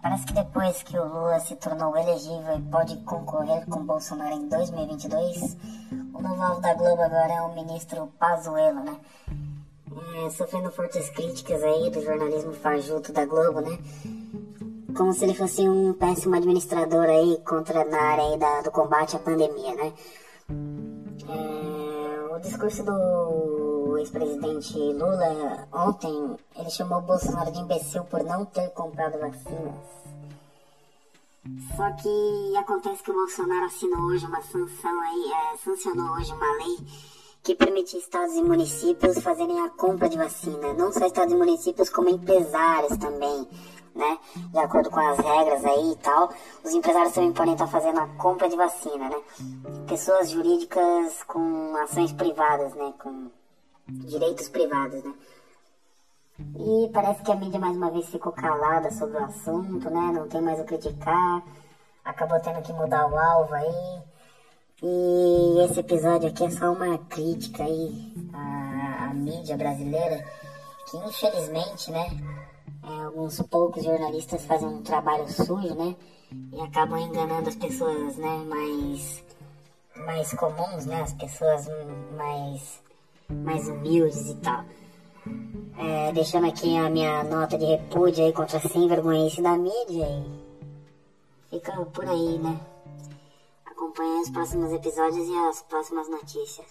Parece que depois que o Lula se tornou elegível e pode concorrer com Bolsonaro em 2022, o novo alvo da Globo agora é o ministro Pazuello, né? É, sofrendo fortes críticas aí do jornalismo fajuto da Globo, né? Como se ele fosse um péssimo administrador aí contra na área aí da, do combate à pandemia, né? É, o discurso do ex-presidente Lula ontem, ele chamou Bolsonaro de imbecil por não ter comprado vacinas. Só que acontece que o Bolsonaro assinou hoje uma sanção aí, é, sancionou hoje uma lei que permite estados e municípios fazerem a compra de vacina. Não só estados e municípios, como empresários também, né? De acordo com as regras aí e tal, os empresários também podem estar fazendo a compra de vacina, né? Pessoas jurídicas com ações privadas, né? Com direitos privados, né? E parece que a mídia mais uma vez ficou calada sobre o assunto, né? Não tem mais o criticar. Acabou tendo que mudar o alvo aí. E esse episódio aqui é só uma crítica aí à, à mídia brasileira, que infelizmente, né? É, alguns poucos jornalistas fazem um trabalho sujo, né? E acabam enganando as pessoas, né? Mais, mais comuns, né? As pessoas mais, mais humildes e tal. É, deixando aqui a minha nota de repúdio aí contra a sem vergonhice da mídia e fica por aí, né? Acompanhe os próximos episódios e as próximas notícias.